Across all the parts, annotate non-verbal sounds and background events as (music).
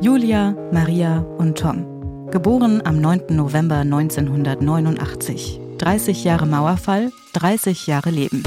Julia, Maria und Tom. Geboren am 9. November 1989. 30 Jahre Mauerfall, 30 Jahre Leben.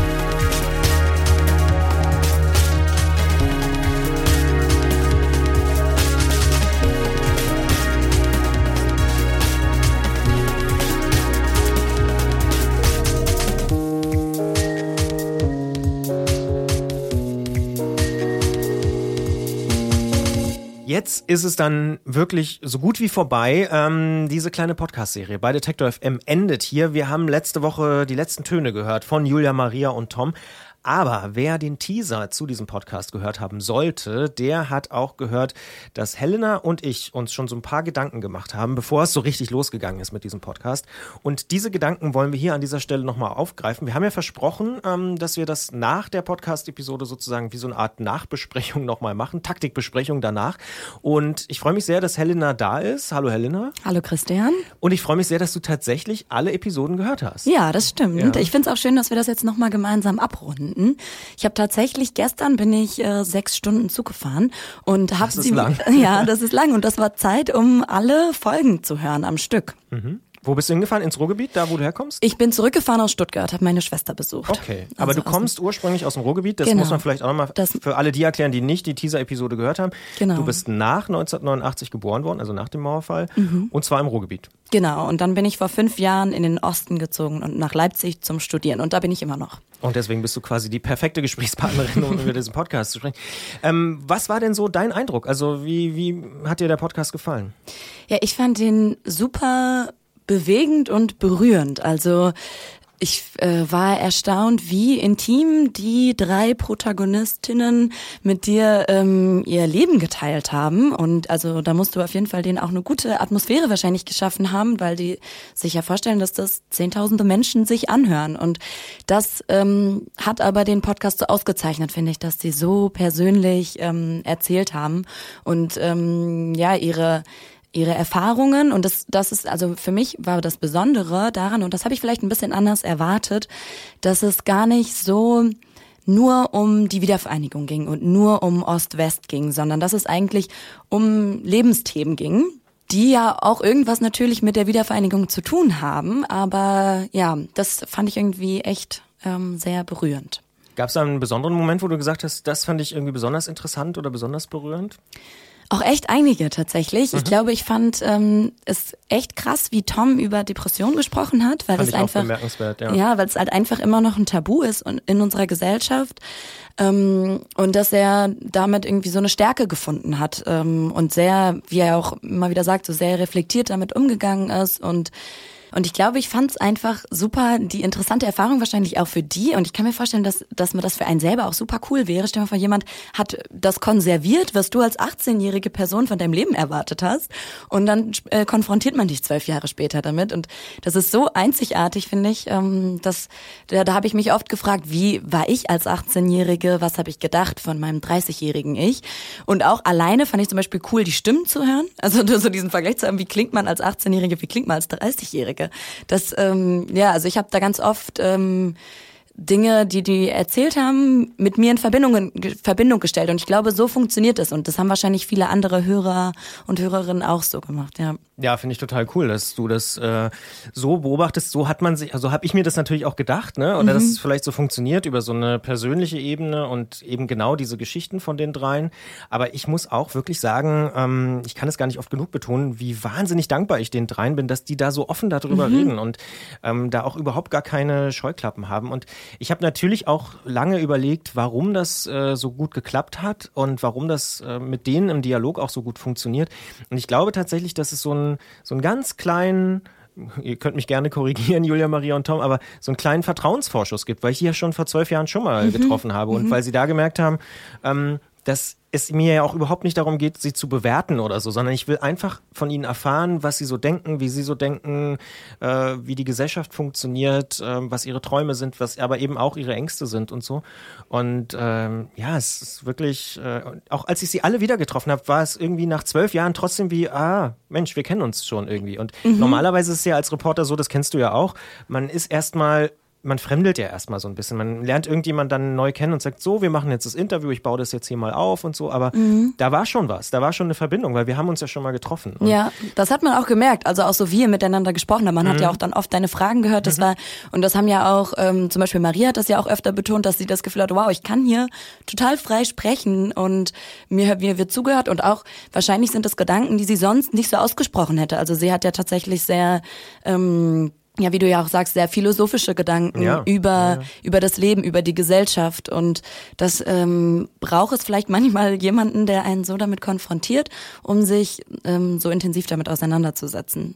Ist es dann wirklich so gut wie vorbei. Ähm, diese kleine Podcast-Serie bei Detektor FM endet hier. Wir haben letzte Woche die letzten Töne gehört von Julia, Maria und Tom. Aber wer den Teaser zu diesem Podcast gehört haben sollte, der hat auch gehört, dass Helena und ich uns schon so ein paar Gedanken gemacht haben, bevor es so richtig losgegangen ist mit diesem Podcast. Und diese Gedanken wollen wir hier an dieser Stelle nochmal aufgreifen. Wir haben ja versprochen, ähm, dass wir das nach der Podcast-Episode sozusagen wie so eine Art Nachbesprechung nochmal machen, Taktikbesprechung danach. Und ich freue mich sehr, dass Helena da ist. Hallo Helena. Hallo Christian. Und ich freue mich sehr, dass du tatsächlich alle Episoden gehört hast. Ja, das stimmt. Ja. Ich finde es auch schön, dass wir das jetzt nochmal gemeinsam abrunden. Stunden. Ich habe tatsächlich gestern bin ich äh, sechs Stunden Zug gefahren und habe sie. Lang. (laughs) Ja, das ist lang und das war Zeit, um alle Folgen zu hören am Stück. Mhm. Wo bist du hingefahren? Ins Ruhrgebiet, da wo du herkommst? Ich bin zurückgefahren aus Stuttgart, habe meine Schwester besucht. Okay, aber also du kommst ursprünglich aus dem Ruhrgebiet, das genau. muss man vielleicht auch nochmal für alle die erklären, die nicht die Teaser-Episode gehört haben. Genau. Du bist nach 1989 geboren worden, also nach dem Mauerfall, mhm. und zwar im Ruhrgebiet. Genau, und dann bin ich vor fünf Jahren in den Osten gezogen und nach Leipzig zum Studieren und da bin ich immer noch. Und deswegen bist du quasi die perfekte Gesprächspartnerin, um über diesen Podcast zu sprechen. Ähm, was war denn so dein Eindruck? Also wie, wie hat dir der Podcast gefallen? Ja, ich fand den super bewegend und berührend. Also ich äh, war erstaunt, wie intim die drei Protagonistinnen mit dir ähm, ihr Leben geteilt haben. Und also da musst du auf jeden Fall denen auch eine gute Atmosphäre wahrscheinlich geschaffen haben, weil die sich ja vorstellen, dass das zehntausende Menschen sich anhören. Und das ähm, hat aber den Podcast so ausgezeichnet, finde ich, dass sie so persönlich ähm, erzählt haben und ähm, ja ihre ihre Erfahrungen und das, das ist also für mich war das Besondere daran und das habe ich vielleicht ein bisschen anders erwartet, dass es gar nicht so nur um die Wiedervereinigung ging und nur um Ost-West ging, sondern dass es eigentlich um Lebensthemen ging, die ja auch irgendwas natürlich mit der Wiedervereinigung zu tun haben. Aber ja, das fand ich irgendwie echt ähm, sehr berührend. Gab es einen besonderen Moment, wo du gesagt hast, das fand ich irgendwie besonders interessant oder besonders berührend? Auch echt einige tatsächlich. Mhm. Ich glaube, ich fand ähm, es echt krass, wie Tom über Depressionen gesprochen hat, weil fand es einfach ja, ja weil es halt einfach immer noch ein Tabu ist in unserer Gesellschaft ähm, und dass er damit irgendwie so eine Stärke gefunden hat ähm, und sehr, wie er auch immer wieder sagt, so sehr reflektiert damit umgegangen ist und und ich glaube, ich fand es einfach super, die interessante Erfahrung wahrscheinlich auch für die. Und ich kann mir vorstellen, dass, dass mir das für einen selber auch super cool wäre. Stell dir vor, jemand hat das konserviert, was du als 18-jährige Person von deinem Leben erwartet hast. Und dann äh, konfrontiert man dich zwölf Jahre später damit. Und das ist so einzigartig, finde ich. Ähm, dass, da, da habe ich mich oft gefragt, wie war ich als 18-Jährige? Was habe ich gedacht von meinem 30-jährigen Ich? Und auch alleine fand ich zum Beispiel cool, die Stimmen zu hören. Also (laughs) so diesen Vergleich zu haben, wie klingt man als 18-Jährige, wie klingt man als 30-Jährige? Strecke. Das, ähm, ja, also ich habe da ganz oft ähm, Dinge, die die erzählt haben, mit mir in Verbindung, Verbindung gestellt. Und ich glaube, so funktioniert es. Und das haben wahrscheinlich viele andere Hörer und Hörerinnen auch so gemacht, ja. Ja, finde ich total cool, dass du das äh, so beobachtest. So hat man sich, also habe ich mir das natürlich auch gedacht, ne? Oder mhm. dass es vielleicht so funktioniert über so eine persönliche Ebene und eben genau diese Geschichten von den dreien. Aber ich muss auch wirklich sagen, ähm, ich kann es gar nicht oft genug betonen, wie wahnsinnig dankbar ich den dreien bin, dass die da so offen darüber mhm. reden und ähm, da auch überhaupt gar keine Scheuklappen haben. Und ich habe natürlich auch lange überlegt, warum das äh, so gut geklappt hat und warum das äh, mit denen im Dialog auch so gut funktioniert. Und ich glaube tatsächlich, dass es so ein so einen ganz kleinen ihr könnt mich gerne korrigieren, (laughs) Julia, Maria und Tom, aber so einen kleinen Vertrauensvorschuss gibt, weil ich die ja schon vor zwölf Jahren schon mal mhm. getroffen habe und mhm. weil sie da gemerkt haben, ähm, dass es mir ja auch überhaupt nicht darum geht, sie zu bewerten oder so, sondern ich will einfach von ihnen erfahren, was sie so denken, wie sie so denken, äh, wie die Gesellschaft funktioniert, äh, was ihre Träume sind, was aber eben auch ihre Ängste sind und so. Und ähm, ja, es ist wirklich, äh, auch als ich sie alle wieder getroffen habe, war es irgendwie nach zwölf Jahren trotzdem wie, ah, Mensch, wir kennen uns schon irgendwie. Und mhm. normalerweise ist es ja als Reporter so, das kennst du ja auch, man ist erstmal man fremdelt ja erstmal so ein bisschen. Man lernt irgendjemand dann neu kennen und sagt, so, wir machen jetzt das Interview, ich baue das jetzt hier mal auf und so. Aber mhm. da war schon was, da war schon eine Verbindung, weil wir haben uns ja schon mal getroffen. Und ja, das hat man auch gemerkt. Also auch so wie ihr miteinander gesprochen habt. Man mhm. hat ja auch dann oft deine Fragen gehört. Das mhm. war, und das haben ja auch, ähm, zum Beispiel Maria hat das ja auch öfter betont, dass sie das Gefühl hat, wow, ich kann hier total frei sprechen und mir, mir wird zugehört und auch wahrscheinlich sind das Gedanken, die sie sonst nicht so ausgesprochen hätte. Also sie hat ja tatsächlich sehr ähm, ja, wie du ja auch sagst, sehr philosophische Gedanken ja, über, ja. über das Leben, über die Gesellschaft. Und das ähm, braucht es vielleicht manchmal jemanden, der einen so damit konfrontiert, um sich ähm, so intensiv damit auseinanderzusetzen.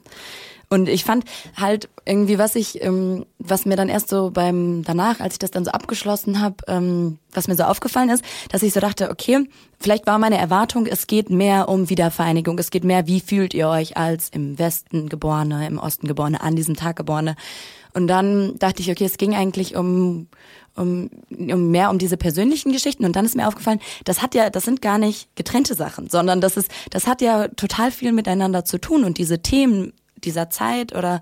Und ich fand halt irgendwie, was ich, ähm, was mir dann erst so beim danach, als ich das dann so abgeschlossen habe, ähm, was mir so aufgefallen ist, dass ich so dachte, okay, vielleicht war meine Erwartung, es geht mehr um Wiedervereinigung, es geht mehr, wie fühlt ihr euch als im Westen geborene, im Osten geborene, an diesem Tag geborene. Und dann dachte ich, okay, es ging eigentlich um um, um mehr um diese persönlichen Geschichten. Und dann ist mir aufgefallen, das hat ja, das sind gar nicht getrennte Sachen, sondern das ist, das hat ja total viel miteinander zu tun. Und diese Themen dieser Zeit oder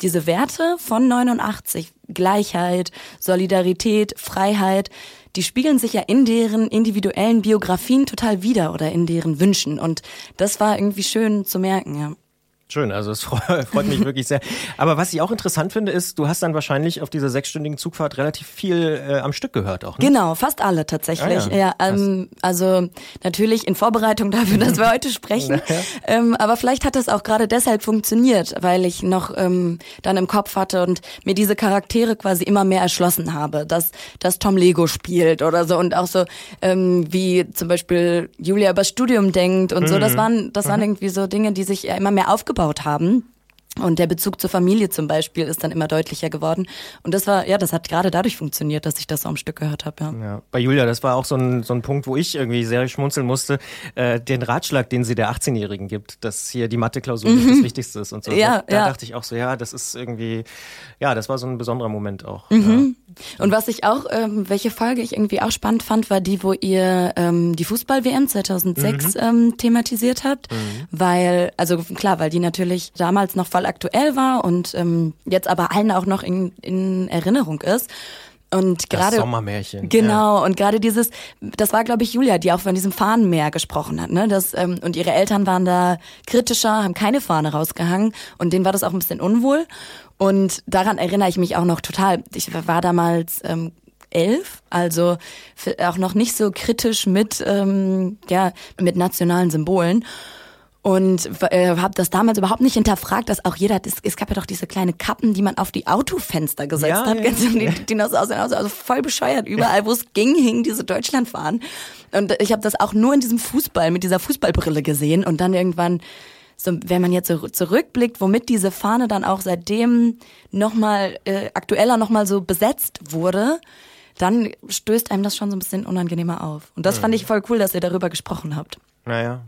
diese Werte von 89, Gleichheit, Solidarität, Freiheit, die spiegeln sich ja in deren individuellen Biografien total wieder oder in deren Wünschen. Und das war irgendwie schön zu merken, ja. Schön, also es (laughs) freut mich wirklich sehr. Aber was ich auch interessant finde, ist, du hast dann wahrscheinlich auf dieser sechsstündigen Zugfahrt relativ viel äh, am Stück gehört auch. Ne? Genau, fast alle tatsächlich. Ah, ja, ja ähm, also natürlich in Vorbereitung dafür, dass wir heute sprechen. (laughs) ähm, aber vielleicht hat das auch gerade deshalb funktioniert, weil ich noch ähm, dann im Kopf hatte und mir diese Charaktere quasi immer mehr erschlossen habe, dass, dass Tom Lego spielt oder so und auch so ähm, wie zum Beispiel Julia über Studium denkt und mhm. so. Das mhm. waren, das waren mhm. irgendwie so Dinge, die sich immer mehr aufgebaut aufgebaut haben. Und der Bezug zur Familie zum Beispiel ist dann immer deutlicher geworden. Und das war, ja, das hat gerade dadurch funktioniert, dass ich das so am Stück gehört habe. Ja. ja. Bei Julia, das war auch so ein, so ein Punkt, wo ich irgendwie sehr schmunzeln musste. Äh, den Ratschlag, den sie der 18-Jährigen gibt, dass hier die Mathe-Klausur mhm. das Wichtigste ist und so. Ja, da, ja. dachte ich auch so, ja, das ist irgendwie, ja, das war so ein besonderer Moment auch. Mhm. Ja. Und was ich auch, ähm, welche Folge ich irgendwie auch spannend fand, war die, wo ihr ähm, die Fußball-WM 2006 mhm. ähm, thematisiert habt. Mhm. Weil, also klar, weil die natürlich damals noch voll voll aktuell war und ähm, jetzt aber allen auch noch in, in Erinnerung ist. Und gerade Sommermärchen. Genau ja. und gerade dieses das war glaube ich Julia, die auch von diesem Fahnenmeer gesprochen hat, ne? Das ähm, und ihre Eltern waren da kritischer, haben keine Fahne rausgehangen und denen war das auch ein bisschen unwohl und daran erinnere ich mich auch noch total. Ich war damals ähm, elf, also auch noch nicht so kritisch mit ähm, ja mit nationalen Symbolen und äh, habe das damals überhaupt nicht hinterfragt, dass auch jeder, es, es gab ja doch diese kleine Kappen, die man auf die Autofenster gesetzt ja, hat, ja. Die, die noch so aussehen, also, also voll bescheuert. Überall, wo es ging, hingen diese Deutschlandfahnen. Und ich habe das auch nur in diesem Fußball, mit dieser Fußballbrille gesehen und dann irgendwann so, wenn man jetzt so zurückblickt, womit diese Fahne dann auch seitdem nochmal äh, aktueller nochmal so besetzt wurde, dann stößt einem das schon so ein bisschen unangenehmer auf. Und das mhm. fand ich voll cool, dass ihr darüber gesprochen habt. Naja.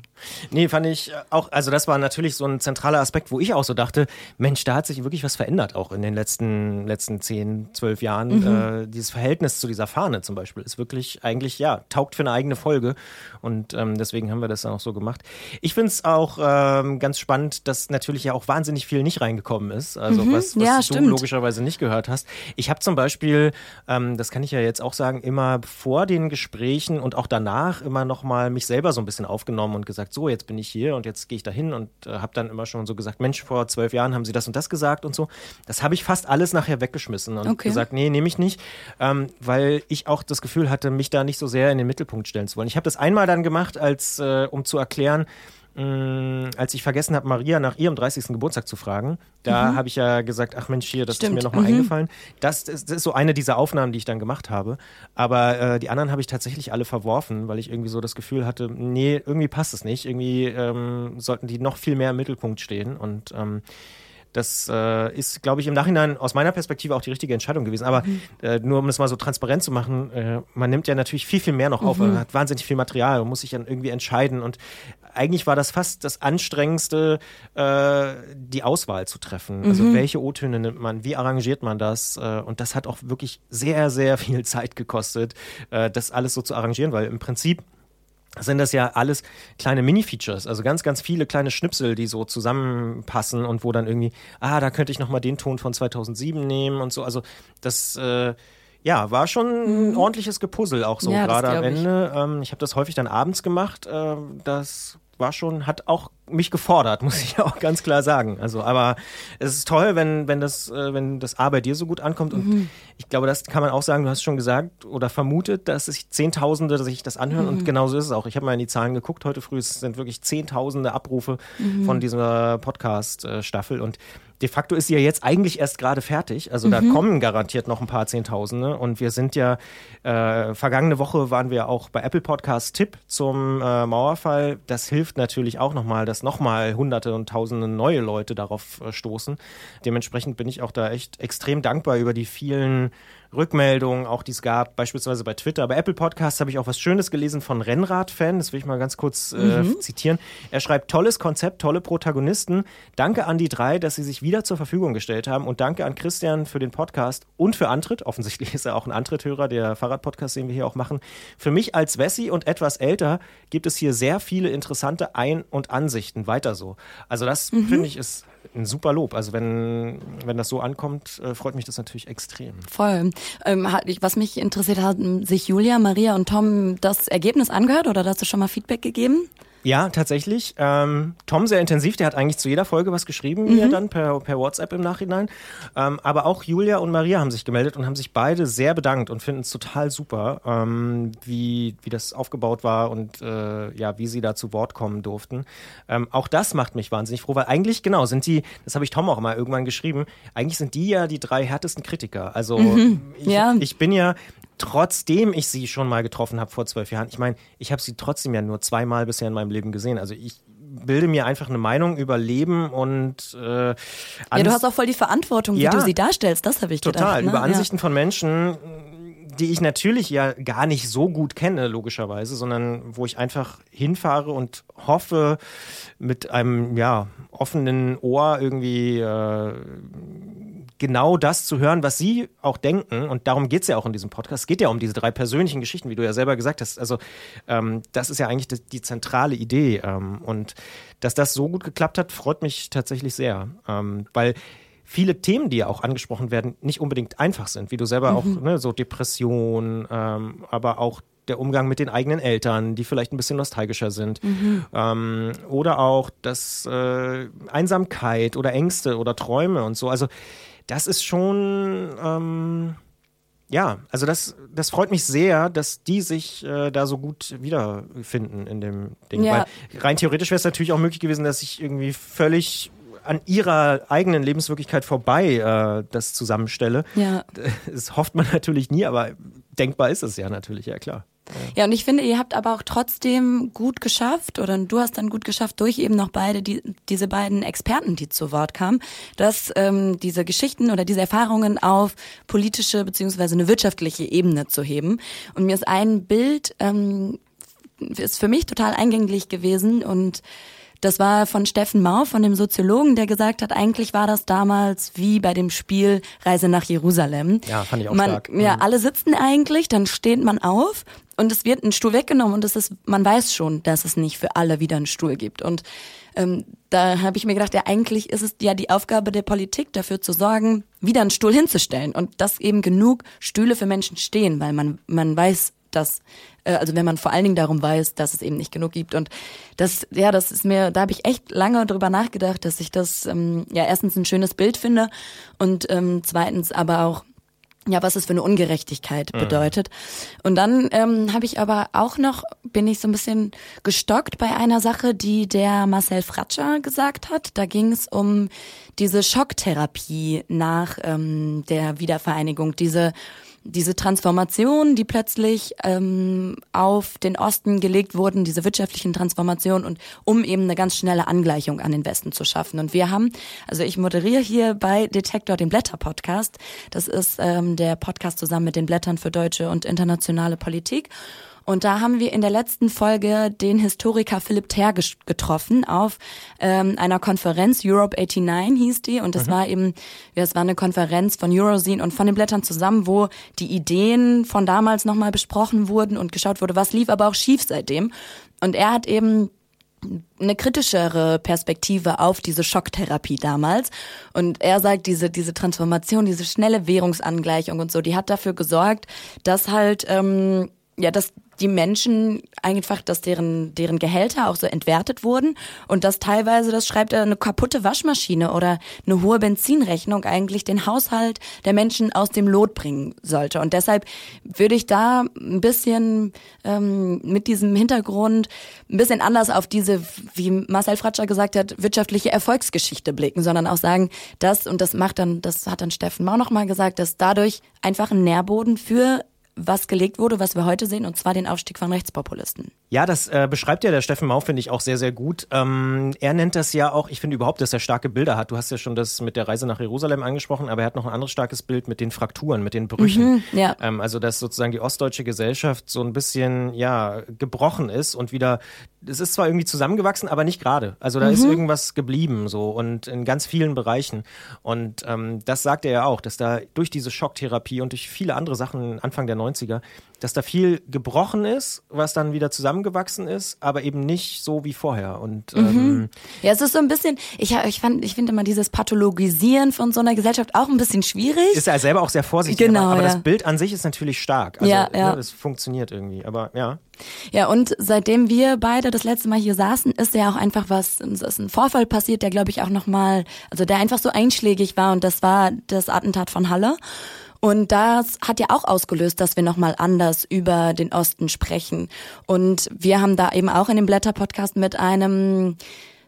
Nee, fand ich auch, also das war natürlich so ein zentraler Aspekt, wo ich auch so dachte, Mensch, da hat sich wirklich was verändert, auch in den letzten, letzten zehn, zwölf Jahren. Mhm. Äh, dieses Verhältnis zu dieser Fahne zum Beispiel ist wirklich eigentlich, ja, taugt für eine eigene Folge. Und ähm, deswegen haben wir das dann auch so gemacht. Ich finde es auch ähm, ganz spannend, dass natürlich ja auch wahnsinnig viel nicht reingekommen ist. Also mhm. was, was ja, du stimmt. logischerweise nicht gehört hast. Ich habe zum Beispiel, ähm, das kann ich ja jetzt auch sagen, immer vor den Gesprächen und auch danach immer nochmal mich selber so ein bisschen aufgenommen und gesagt, so, jetzt bin ich hier und jetzt gehe ich dahin und äh, habe dann immer schon so gesagt, Mensch, vor zwölf Jahren haben sie das und das gesagt und so. Das habe ich fast alles nachher weggeschmissen und okay. gesagt, nee, nehme ich nicht, ähm, weil ich auch das Gefühl hatte, mich da nicht so sehr in den Mittelpunkt stellen zu wollen. Ich habe das einmal dann gemacht, als äh, um zu erklären, mh, als ich vergessen habe, Maria nach ihrem 30. Geburtstag zu fragen, da mhm. habe ich ja gesagt, ach Mensch, hier, das Stimmt. ist mir nochmal mhm. eingefallen. Das, das, das, ist so eine dieser Aufnahmen, die ich dann gemacht habe. Aber äh, die anderen habe ich tatsächlich alle verworfen, weil ich irgendwie so das Gefühl hatte, nee, irgendwie passt es nicht. Irgendwie ähm, sollten die noch viel mehr im Mittelpunkt stehen. Und ähm, das äh, ist, glaube ich, im Nachhinein aus meiner Perspektive auch die richtige Entscheidung gewesen. Aber mhm. äh, nur um es mal so transparent zu machen, äh, man nimmt ja natürlich viel, viel mehr noch auf. Mhm. Man hat wahnsinnig viel Material und muss sich dann irgendwie entscheiden. Und eigentlich war das fast das Anstrengendste, äh, die Auswahl zu treffen. Also mhm. welche O-Töne nimmt man, wie arrangiert man das? Äh, und das hat auch wirklich sehr, sehr viel (laughs) Zeit gekostet, äh, das alles so zu arrangieren, weil im Prinzip sind das ja alles kleine Mini-Features, also ganz, ganz viele kleine Schnipsel, die so zusammenpassen und wo dann irgendwie, ah, da könnte ich nochmal den Ton von 2007 nehmen und so. Also das, äh, ja, war schon ein mhm. ordentliches Gepuzzle auch so ja, gerade am Ende. Ich, ähm, ich habe das häufig dann abends gemacht. Äh, das war schon, hat auch mich gefordert, (laughs) muss ich auch ganz klar sagen. Also, aber es ist toll, wenn, wenn das, äh, wenn das A bei dir so gut ankommt. Und mhm. ich glaube, das kann man auch sagen, du hast schon gesagt oder vermutet, dass sich Zehntausende sich das anhören. Mhm. Und genauso ist es auch. Ich habe mal in die Zahlen geguckt heute früh. Es sind wirklich Zehntausende Abrufe mhm. von dieser Podcast-Staffel. Und de facto ist sie ja jetzt eigentlich erst gerade fertig. Also da mhm. kommen garantiert noch ein paar Zehntausende. Und wir sind ja, äh, vergangene Woche waren wir auch bei Apple Podcast Tipp zum äh, Mauerfall. Das hilft natürlich auch nochmal, dass nochmal hunderte und tausende neue Leute darauf äh, stoßen. Dementsprechend bin ich auch da echt extrem dankbar über die vielen Rückmeldungen, auch die es gab, beispielsweise bei Twitter. Bei Apple Podcasts habe ich auch was Schönes gelesen von Rennrad-Fan, das will ich mal ganz kurz äh, mhm. zitieren. Er schreibt, tolles Konzept, tolle Protagonisten. Danke an die drei, dass sie sich wieder zur Verfügung gestellt haben und danke an Christian für den Podcast und für Antritt. Offensichtlich ist er auch ein Antritthörer, der Fahrradpodcast, den wir hier auch machen. Für mich als Wessi und etwas älter gibt es hier sehr viele interessante Ein- und Ansichten. Weiter so. Also das mhm. finde ich ist ein super Lob. Also wenn, wenn das so ankommt, äh, freut mich das natürlich extrem. Voll. Ähm, was mich interessiert, haben sich Julia, Maria und Tom das Ergebnis angehört oder hast du schon mal Feedback gegeben? Ja, tatsächlich. Ähm, Tom sehr intensiv, der hat eigentlich zu jeder Folge was geschrieben, mhm. mir dann per, per WhatsApp im Nachhinein. Ähm, aber auch Julia und Maria haben sich gemeldet und haben sich beide sehr bedankt und finden es total super, ähm, wie, wie das aufgebaut war und äh, ja, wie sie da zu Wort kommen durften. Ähm, auch das macht mich wahnsinnig froh, weil eigentlich, genau, sind die, das habe ich Tom auch mal irgendwann geschrieben, eigentlich sind die ja die drei härtesten Kritiker. Also mhm. ich, ja. ich bin ja trotzdem ich sie schon mal getroffen habe vor zwölf Jahren. Ich meine, ich habe sie trotzdem ja nur zweimal bisher in meinem Leben gesehen. Also ich bilde mir einfach eine Meinung über Leben und äh, Ja, du hast auch voll die Verantwortung, wie ja, du sie darstellst, das habe ich total, gedacht. Total, ne? über Ansichten ja. von Menschen, die ich natürlich ja gar nicht so gut kenne, logischerweise, sondern wo ich einfach hinfahre und hoffe, mit einem ja offenen Ohr irgendwie äh, genau das zu hören, was Sie auch denken. Und darum geht es ja auch in diesem Podcast. Es geht ja um diese drei persönlichen Geschichten, wie du ja selber gesagt hast. Also ähm, das ist ja eigentlich die, die zentrale Idee. Ähm, und dass das so gut geklappt hat, freut mich tatsächlich sehr. Ähm, weil viele Themen, die ja auch angesprochen werden, nicht unbedingt einfach sind, wie du selber mhm. auch, ne, so Depression, ähm, aber auch der Umgang mit den eigenen Eltern, die vielleicht ein bisschen nostalgischer sind. Mhm. Ähm, oder auch das äh, Einsamkeit oder Ängste oder Träume und so. Also das ist schon, ähm, ja, also das, das freut mich sehr, dass die sich äh, da so gut wiederfinden in dem Ding. Ja. Weil rein theoretisch wäre es natürlich auch möglich gewesen, dass ich irgendwie völlig an ihrer eigenen Lebenswirklichkeit vorbei äh, das zusammenstelle. Ja. Das hofft man (laughs) natürlich nie, aber denkbar ist es ja natürlich, ja klar. Ja, und ich finde, ihr habt aber auch trotzdem gut geschafft, oder du hast dann gut geschafft, durch eben noch beide, die, diese beiden Experten, die zu Wort kamen, dass ähm, diese Geschichten oder diese Erfahrungen auf politische beziehungsweise eine wirtschaftliche Ebene zu heben. Und mir ist ein Bild, ähm, ist für mich total eingänglich gewesen und das war von Steffen Mau, von dem Soziologen, der gesagt hat, eigentlich war das damals wie bei dem Spiel Reise nach Jerusalem. Ja, fand ich auch man, stark. Ja, mhm. alle sitzen eigentlich, dann steht man auf und es wird ein Stuhl weggenommen und es ist, man weiß schon, dass es nicht für alle wieder einen Stuhl gibt. Und ähm, da habe ich mir gedacht, ja, eigentlich ist es ja die Aufgabe der Politik, dafür zu sorgen, wieder einen Stuhl hinzustellen und dass eben genug Stühle für Menschen stehen, weil man, man weiß, dass äh, also wenn man vor allen Dingen darum weiß, dass es eben nicht genug gibt. Und das, ja, das ist mir, da habe ich echt lange drüber nachgedacht, dass ich das ähm, ja erstens ein schönes Bild finde und ähm, zweitens aber auch ja, was es für eine Ungerechtigkeit mhm. bedeutet. Mhm. Und dann ähm, habe ich aber auch noch, bin ich so ein bisschen gestockt bei einer Sache, die der Marcel Fratscher gesagt hat. Da ging es um diese Schocktherapie nach ähm, der Wiedervereinigung, diese diese Transformation, die plötzlich ähm, auf den Osten gelegt wurden, diese wirtschaftlichen Transformationen und um eben eine ganz schnelle Angleichung an den Westen zu schaffen. Und wir haben, also ich moderiere hier bei Detektor den Blätter-Podcast. Das ist ähm, der Podcast zusammen mit den Blättern für deutsche und internationale Politik. Und da haben wir in der letzten Folge den Historiker Philipp Ter getroffen auf ähm, einer Konferenz, Europe 89 hieß die. Und das mhm. war eben, ja, es war eine Konferenz von Eurozine und von den Blättern zusammen, wo die Ideen von damals nochmal besprochen wurden und geschaut wurde, was lief aber auch schief seitdem. Und er hat eben eine kritischere Perspektive auf diese Schocktherapie damals. Und er sagt, diese, diese Transformation, diese schnelle Währungsangleichung und so, die hat dafür gesorgt, dass halt, ähm, ja, dass die Menschen einfach, dass deren, deren Gehälter auch so entwertet wurden und dass teilweise, das schreibt er, eine kaputte Waschmaschine oder eine hohe Benzinrechnung eigentlich den Haushalt der Menschen aus dem Lot bringen sollte. Und deshalb würde ich da ein bisschen ähm, mit diesem Hintergrund ein bisschen anders auf diese, wie Marcel Fratscher gesagt hat, wirtschaftliche Erfolgsgeschichte blicken, sondern auch sagen, dass, und das macht dann, das hat dann Steffen Mau nochmal gesagt, dass dadurch einfach ein Nährboden für was gelegt wurde, was wir heute sehen, und zwar den Aufstieg von Rechtspopulisten. Ja, das äh, beschreibt ja der Steffen Mau, finde ich, auch sehr, sehr gut. Ähm, er nennt das ja auch, ich finde überhaupt, dass er starke Bilder hat. Du hast ja schon das mit der Reise nach Jerusalem angesprochen, aber er hat noch ein anderes starkes Bild mit den Frakturen, mit den Brüchen. Mhm, ja. Ähm, also, dass sozusagen die ostdeutsche Gesellschaft so ein bisschen, ja, gebrochen ist und wieder, es ist zwar irgendwie zusammengewachsen, aber nicht gerade. Also, da mhm. ist irgendwas geblieben, so, und in ganz vielen Bereichen. Und ähm, das sagt er ja auch, dass da durch diese Schocktherapie und durch viele andere Sachen Anfang der 90er dass da viel gebrochen ist, was dann wieder zusammengewachsen ist, aber eben nicht so wie vorher. Und mhm. ähm, ja, es ist so ein bisschen, ich, ich fand, ich finde immer dieses Pathologisieren von so einer Gesellschaft auch ein bisschen schwierig. Ist ja selber auch sehr vorsichtig, genau, aber, aber ja. das Bild an sich ist natürlich stark. Also, ja, ja. Ne, es funktioniert irgendwie, aber ja. Ja, und seitdem wir beide das letzte Mal hier saßen, ist ja auch einfach was, ist ein Vorfall passiert, der glaube ich auch nochmal, also der einfach so einschlägig war und das war das Attentat von Halle. Und das hat ja auch ausgelöst, dass wir nochmal anders über den Osten sprechen. Und wir haben da eben auch in dem Blätter-Podcast mit einem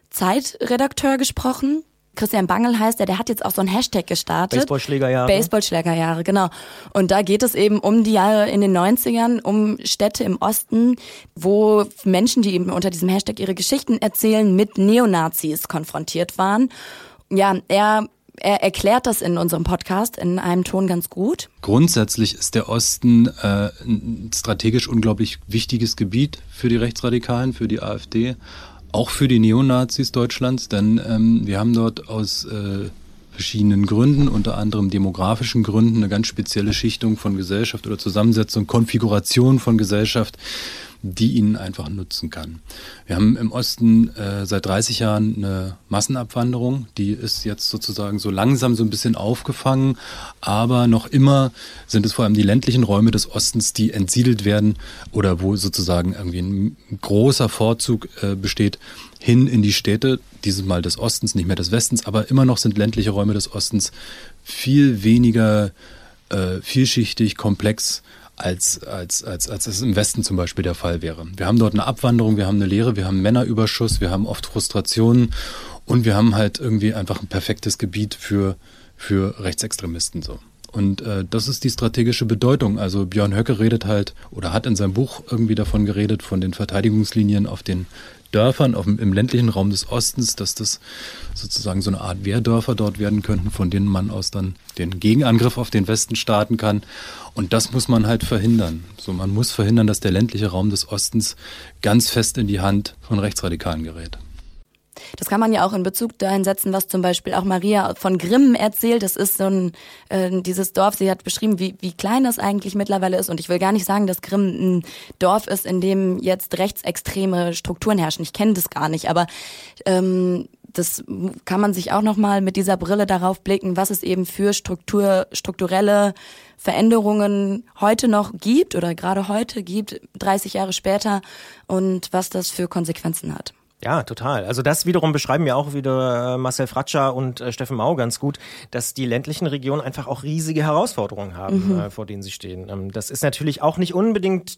Zeitredakteur gesprochen, Christian Bangel heißt er, der hat jetzt auch so ein Hashtag gestartet. Baseballschlägerjahre. Baseballschlägerjahre, genau. Und da geht es eben um die Jahre in den 90ern, um Städte im Osten, wo Menschen, die eben unter diesem Hashtag ihre Geschichten erzählen, mit Neonazis konfrontiert waren. Ja, er er erklärt das in unserem Podcast in einem Ton ganz gut. Grundsätzlich ist der Osten äh, ein strategisch unglaublich wichtiges Gebiet für die Rechtsradikalen, für die AfD, auch für die Neonazis Deutschlands, denn ähm, wir haben dort aus äh, verschiedenen Gründen, unter anderem demografischen Gründen, eine ganz spezielle Schichtung von Gesellschaft oder Zusammensetzung, Konfiguration von Gesellschaft, die ihnen einfach nutzen kann. Wir haben im Osten äh, seit 30 Jahren eine Massenabwanderung, die ist jetzt sozusagen so langsam so ein bisschen aufgefangen, aber noch immer sind es vor allem die ländlichen Räume des Ostens, die entsiedelt werden oder wo sozusagen irgendwie ein großer Vorzug äh, besteht hin in die Städte, dieses Mal des Ostens, nicht mehr des Westens, aber immer noch sind ländliche Räume des Ostens viel weniger äh, vielschichtig, komplex als, als, als, als es im Westen zum Beispiel der Fall wäre. Wir haben dort eine Abwanderung, wir haben eine Lehre, wir haben Männerüberschuss, wir haben oft Frustrationen und wir haben halt irgendwie einfach ein perfektes Gebiet für, für Rechtsextremisten so. Und äh, das ist die strategische Bedeutung. Also Björn Höcke redet halt oder hat in seinem Buch irgendwie davon geredet, von den Verteidigungslinien auf den Dörfern auf, im ländlichen Raum des Ostens, dass das sozusagen so eine Art Wehrdörfer dort werden könnten, von denen man aus dann den Gegenangriff auf den Westen starten kann. Und das muss man halt verhindern. So, man muss verhindern, dass der ländliche Raum des Ostens ganz fest in die Hand von Rechtsradikalen gerät. Das kann man ja auch in Bezug dahin setzen, was zum Beispiel auch Maria von Grimm erzählt. Das ist so ein, äh, dieses Dorf, sie hat beschrieben, wie, wie klein das eigentlich mittlerweile ist. Und ich will gar nicht sagen, dass Grimm ein Dorf ist, in dem jetzt rechtsextreme Strukturen herrschen. Ich kenne das gar nicht, aber ähm, das kann man sich auch nochmal mit dieser Brille darauf blicken, was es eben für Struktur, strukturelle Veränderungen heute noch gibt oder gerade heute gibt, 30 Jahre später und was das für Konsequenzen hat. Ja, total. Also das wiederum beschreiben ja auch wieder äh, Marcel Fratscher und äh, Steffen Mau ganz gut, dass die ländlichen Regionen einfach auch riesige Herausforderungen haben, mhm. äh, vor denen sie stehen. Ähm, das ist natürlich auch nicht unbedingt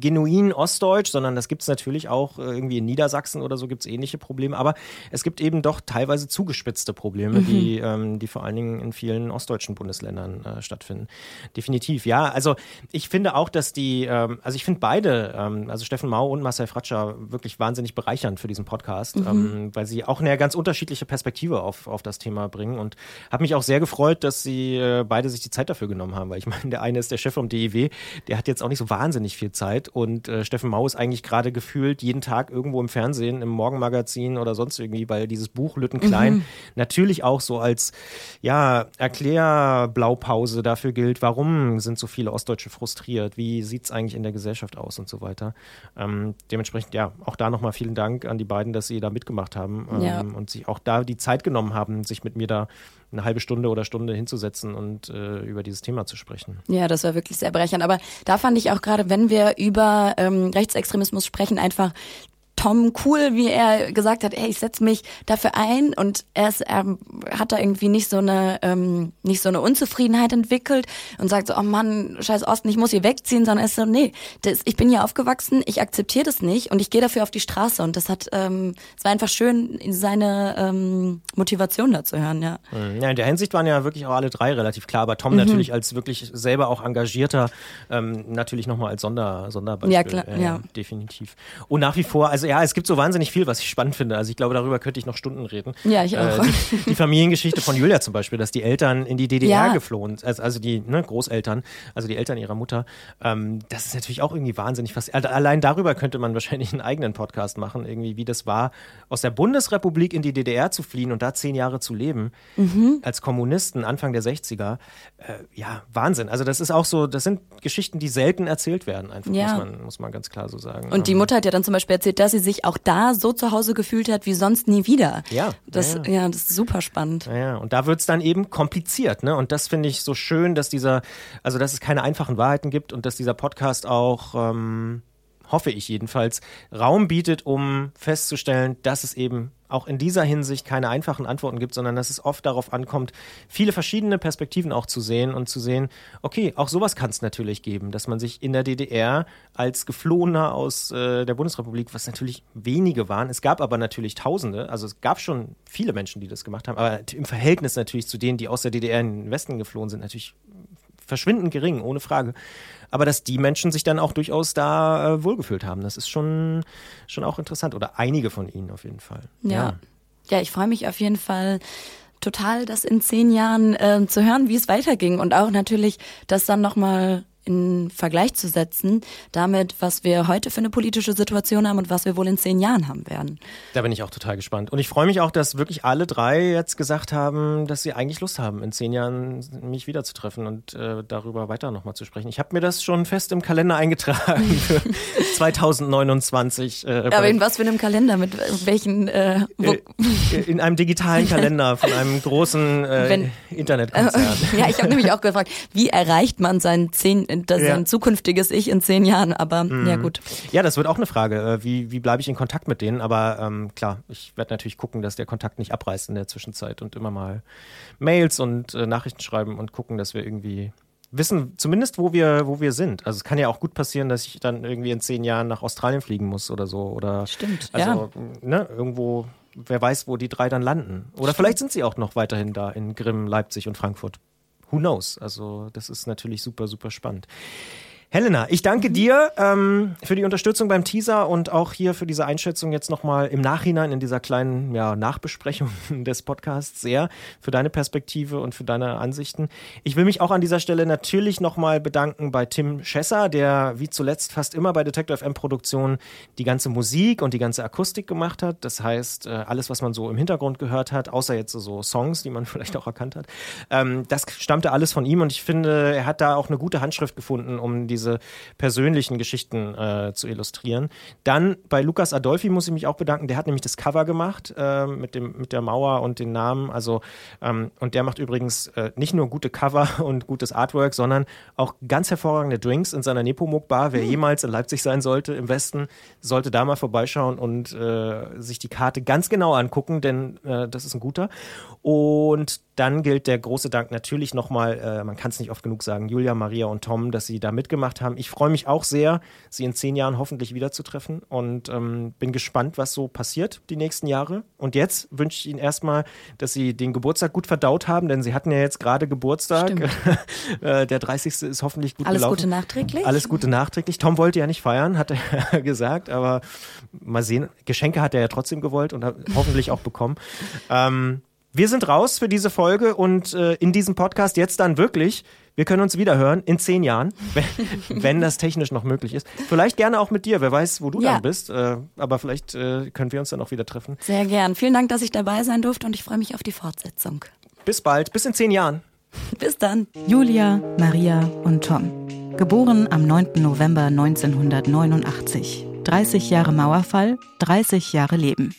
genuin ostdeutsch, sondern das gibt es natürlich auch äh, irgendwie in Niedersachsen oder so gibt es ähnliche Probleme. Aber es gibt eben doch teilweise zugespitzte Probleme, mhm. die, ähm, die vor allen Dingen in vielen ostdeutschen Bundesländern äh, stattfinden. Definitiv. Ja, also ich finde auch, dass die, ähm, also ich finde beide, ähm, also Steffen Mau und Marcel Fratscher wirklich wahnsinnig bereichernd für diesen Podcast, mhm. ähm, weil sie auch eine ganz unterschiedliche Perspektive auf, auf das Thema bringen. Und habe mich auch sehr gefreut, dass sie äh, beide sich die Zeit dafür genommen haben, weil ich (laughs) meine, der eine ist der Chef vom DEW, der hat jetzt auch nicht so wahnsinnig viel Zeit. Und äh, Steffen Mau ist eigentlich gerade gefühlt jeden Tag irgendwo im Fernsehen, im Morgenmagazin oder sonst irgendwie, weil dieses Buch Lütten Klein mhm. natürlich auch so als ja, Erklärblaupause dafür gilt, warum sind so viele Ostdeutsche frustriert, wie sieht es eigentlich in der Gesellschaft aus und so weiter. Ähm, dementsprechend, ja, auch da nochmal vielen Dank an die beiden, dass sie da mitgemacht haben ähm, ja. und sich auch da die Zeit genommen haben, sich mit mir da eine halbe Stunde oder Stunde hinzusetzen und äh, über dieses Thema zu sprechen. Ja, das war wirklich sehr bereichernd. Aber da fand ich auch gerade, wenn wir über ähm, Rechtsextremismus sprechen, einfach Tom cool, wie er gesagt hat, ey, ich setze mich dafür ein und er, ist, er hat da irgendwie nicht so eine ähm, nicht so eine Unzufriedenheit entwickelt und sagt so, oh Mann, scheiß Osten, ich muss hier wegziehen, sondern er ist so, nee, das, ich bin hier aufgewachsen, ich akzeptiere das nicht und ich gehe dafür auf die Straße und das hat, ähm, es war einfach schön, seine ähm, Motivation da zu hören, ja. Mhm. Ja, in der Hinsicht waren ja wirklich auch alle drei relativ klar, aber Tom mhm. natürlich als wirklich selber auch engagierter, ähm, natürlich nochmal als Sonder, Sonderbeispiel. Ja, klar, äh, ja. Definitiv. Und nach wie vor, also ja, es gibt so wahnsinnig viel, was ich spannend finde. Also ich glaube, darüber könnte ich noch Stunden reden. Ja, ich auch. Äh, die, die, Familiengeschichte von Julia zum Beispiel, dass die Eltern in die DDR ja. geflohen, also, also die ne, Großeltern, also die Eltern ihrer Mutter. Ähm, das ist natürlich auch irgendwie wahnsinnig fast. Also allein darüber könnte man wahrscheinlich einen eigenen Podcast machen, irgendwie, wie das war, aus der Bundesrepublik in die DDR zu fliehen und da zehn Jahre zu leben, mhm. als Kommunisten Anfang der 60er. Äh, ja, Wahnsinn. Also das ist auch so, das sind Geschichten, die selten erzählt werden, einfach ja. muss, man, muss man ganz klar so sagen. Und die ähm, Mutter hat ja dann zum Beispiel erzählt, dass sie sich auch da so zu Hause gefühlt hat wie sonst nie wieder. Ja. Das, ja, ja. das ist super spannend. Ja, ja. und da wird es dann eben kompliziert, ne? Und das finde ich so schön, dass dieser, also dass es keine einfachen Wahrheiten gibt und dass dieser Podcast auch ähm, hoffe ich jedenfalls, Raum bietet, um festzustellen, dass es eben auch in dieser Hinsicht keine einfachen Antworten gibt, sondern dass es oft darauf ankommt, viele verschiedene Perspektiven auch zu sehen und zu sehen, okay, auch sowas kann es natürlich geben, dass man sich in der DDR als Geflohener aus äh, der Bundesrepublik, was natürlich wenige waren, es gab aber natürlich Tausende, also es gab schon viele Menschen, die das gemacht haben, aber im Verhältnis natürlich zu denen, die aus der DDR in den Westen geflohen sind, natürlich verschwindend gering, ohne Frage aber dass die Menschen sich dann auch durchaus da äh, wohlgefühlt haben. Das ist schon, schon auch interessant. Oder einige von ihnen auf jeden Fall. Ja. Ja, ja ich freue mich auf jeden Fall total, das in zehn Jahren äh, zu hören, wie es weiterging. Und auch natürlich, dass dann nochmal in Vergleich zu setzen, damit, was wir heute für eine politische Situation haben und was wir wohl in zehn Jahren haben werden. Da bin ich auch total gespannt. Und ich freue mich auch, dass wirklich alle drei jetzt gesagt haben, dass sie eigentlich Lust haben, in zehn Jahren mich wiederzutreffen und äh, darüber weiter nochmal zu sprechen. Ich habe mir das schon fest im Kalender eingetragen (laughs) für 2029. Äh, Aber in was für einem Kalender? Mit welchen? Äh, äh, in einem digitalen Kalender von einem großen äh, Internetkonzern. (laughs) ja, ich habe nämlich auch gefragt, wie erreicht man seinen zehn das ja. ein zukünftiges Ich in zehn Jahren, aber mhm. ja gut. Ja, das wird auch eine Frage. Äh, wie, wie bleibe ich in Kontakt mit denen? Aber ähm, klar, ich werde natürlich gucken, dass der Kontakt nicht abreißt in der Zwischenzeit und immer mal Mails und äh, Nachrichten schreiben und gucken, dass wir irgendwie wissen, zumindest wo wir, wo wir sind. Also es kann ja auch gut passieren, dass ich dann irgendwie in zehn Jahren nach Australien fliegen muss oder so. Oder Stimmt, also, ja. Ne, irgendwo, wer weiß, wo die drei dann landen. Oder Stimmt. vielleicht sind sie auch noch weiterhin da in Grimm, Leipzig und Frankfurt who knows? Also das ist natürlich super, super spannend. Helena, ich danke mhm. dir ähm, für die Unterstützung beim Teaser und auch hier für diese Einschätzung jetzt nochmal im Nachhinein in dieser kleinen ja, Nachbesprechung (laughs) des Podcasts sehr für deine Perspektive und für deine Ansichten. Ich will mich auch an dieser Stelle natürlich nochmal bedanken bei Tim Schesser, der wie zuletzt fast immer bei Detective FM Produktionen die ganze Musik und die ganze Akustik gemacht hat. Das heißt, äh, alles, was man so im Hintergrund gehört hat, außer jetzt so Songs, die man (laughs) vielleicht auch erkannt hat, ähm, das stammte alles von ihm und ich finde, er hat da auch eine gute Handschrift gefunden, um diese diese persönlichen Geschichten äh, zu illustrieren. Dann bei Lukas Adolfi muss ich mich auch bedanken. Der hat nämlich das Cover gemacht äh, mit, dem, mit der Mauer und den Namen. Also, ähm, und der macht übrigens äh, nicht nur gute Cover (laughs) und gutes Artwork, sondern auch ganz hervorragende Drinks in seiner Nepomuk Bar. Wer mhm. jemals in Leipzig sein sollte, im Westen, sollte da mal vorbeischauen und äh, sich die Karte ganz genau angucken, denn äh, das ist ein guter. Und dann gilt der große Dank natürlich nochmal, äh, man kann es nicht oft genug sagen, Julia, Maria und Tom, dass sie da mitgemacht haben. Ich freue mich auch sehr, sie in zehn Jahren hoffentlich wiederzutreffen und ähm, bin gespannt, was so passiert die nächsten Jahre. Und jetzt wünsche ich Ihnen erstmal, dass Sie den Geburtstag gut verdaut haben, denn Sie hatten ja jetzt gerade Geburtstag. (laughs) Äh, der 30. ist hoffentlich gut Alles gelaufen. Gute nachträglich. Alles Gute nachträglich. Tom wollte ja nicht feiern, hat er (laughs) gesagt, aber mal sehen. Geschenke hat er ja trotzdem gewollt und hoffentlich auch bekommen. Ähm, wir sind raus für diese Folge und äh, in diesem Podcast jetzt dann wirklich. Wir können uns wieder hören in zehn Jahren, (laughs) wenn, wenn das technisch noch möglich ist. Vielleicht gerne auch mit dir. Wer weiß, wo du Ja. dann bist. Äh, aber vielleicht äh, können wir uns dann auch wieder treffen. Sehr gern. Vielen Dank, dass ich dabei sein durfte und ich freue mich auf die Fortsetzung. Bis bald. Bis in zehn Jahren. (laughs) Bis dann. Julia, Maria und Tom. Geboren am 9. November 1989. 30 Jahre Mauerfall, 30 Jahre Leben.